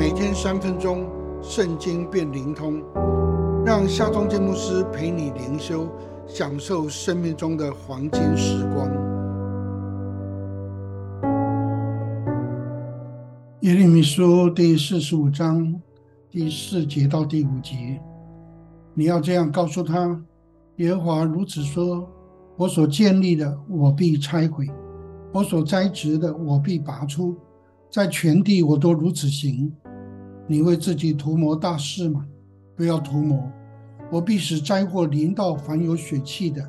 每天三分钟，圣经变灵通，让夏忠建牧师陪你灵修，享受生命中的黄金时光。耶利米书第四十五章第四节到第五节，你要这样告诉他：耶和华如此说，我所建立的，我必拆毁。我所栽植的，我必拔出；在全地，我都如此行。你为自己图谋大事吗？不要图谋。我必使灾祸临到凡有血气的。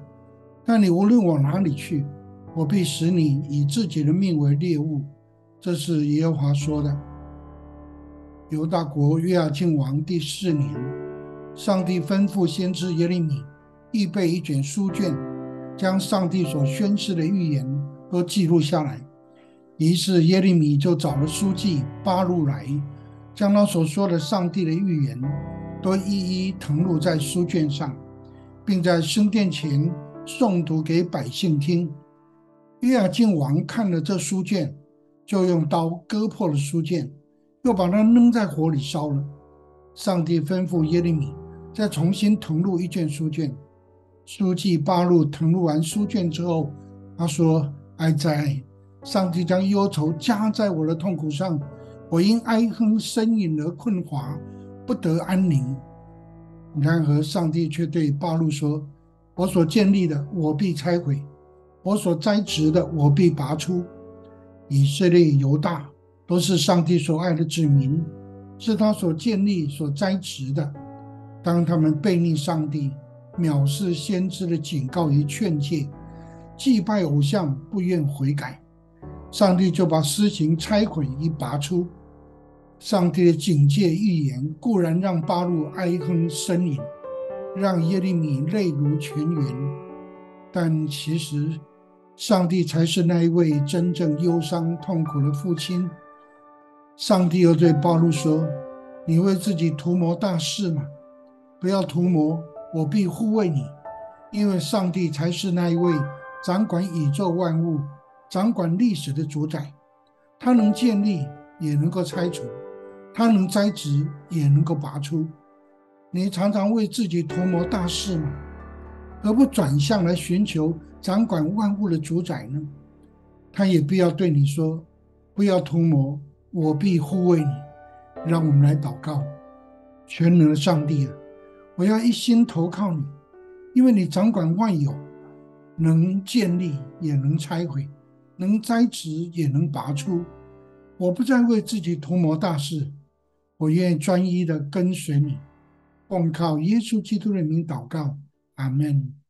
但你无论往哪里去，我必使你以自己的命为猎物。这是耶和华说的。犹大国约亚敬王第四年，上帝吩咐先知耶利米预备一卷书卷，将上帝所宣示的预言。都记录下来。于是耶利米就找了书记巴路来，将他所说的上帝的预言都一一誊录在书卷上，并在圣殿前诵读给百姓听。约雅敬王看了这书卷，就用刀割破了书卷，又把它扔在火里烧了。上帝吩咐耶利米再重新誊录一卷书卷。书记巴路誊录完书卷之后，他说。哀哉！上帝将忧愁加在我的痛苦上，我因哀哼呻吟而困乏，不得安宁。然而上帝却对巴路说：“我所建立的，我必拆毁；我所栽植的，我必拔出。以色列、犹大都是上帝所爱的子民，是他所建立、所栽植的。当他们背逆上帝，藐视先知的警告与劝诫。”祭拜偶像，不愿悔改，上帝就把私刑拆毁一拔出。上帝的警戒预言固然让巴路哀哼呻吟，让耶利米泪如泉源，但其实上帝才是那一位真正忧伤痛苦的父亲。上帝又对巴路说：“你为自己图谋大事吗？不要图谋，我必护卫你，因为上帝才是那一位。”掌管宇宙万物、掌管历史的主宰，他能建立，也能够拆除；他能栽植，也能够拔出。你常常为自己图谋大事吗？而不转向来寻求掌管万物的主宰呢？他也必要对你说：“不要图谋，我必护卫你。”让我们来祷告：全能的上帝啊，我要一心投靠你，因为你掌管万有。能建立也能拆毁，能栽植也能拔出。我不再为自己图谋大事，我愿意专一的跟随你，奉靠耶稣基督的名祷告，阿门。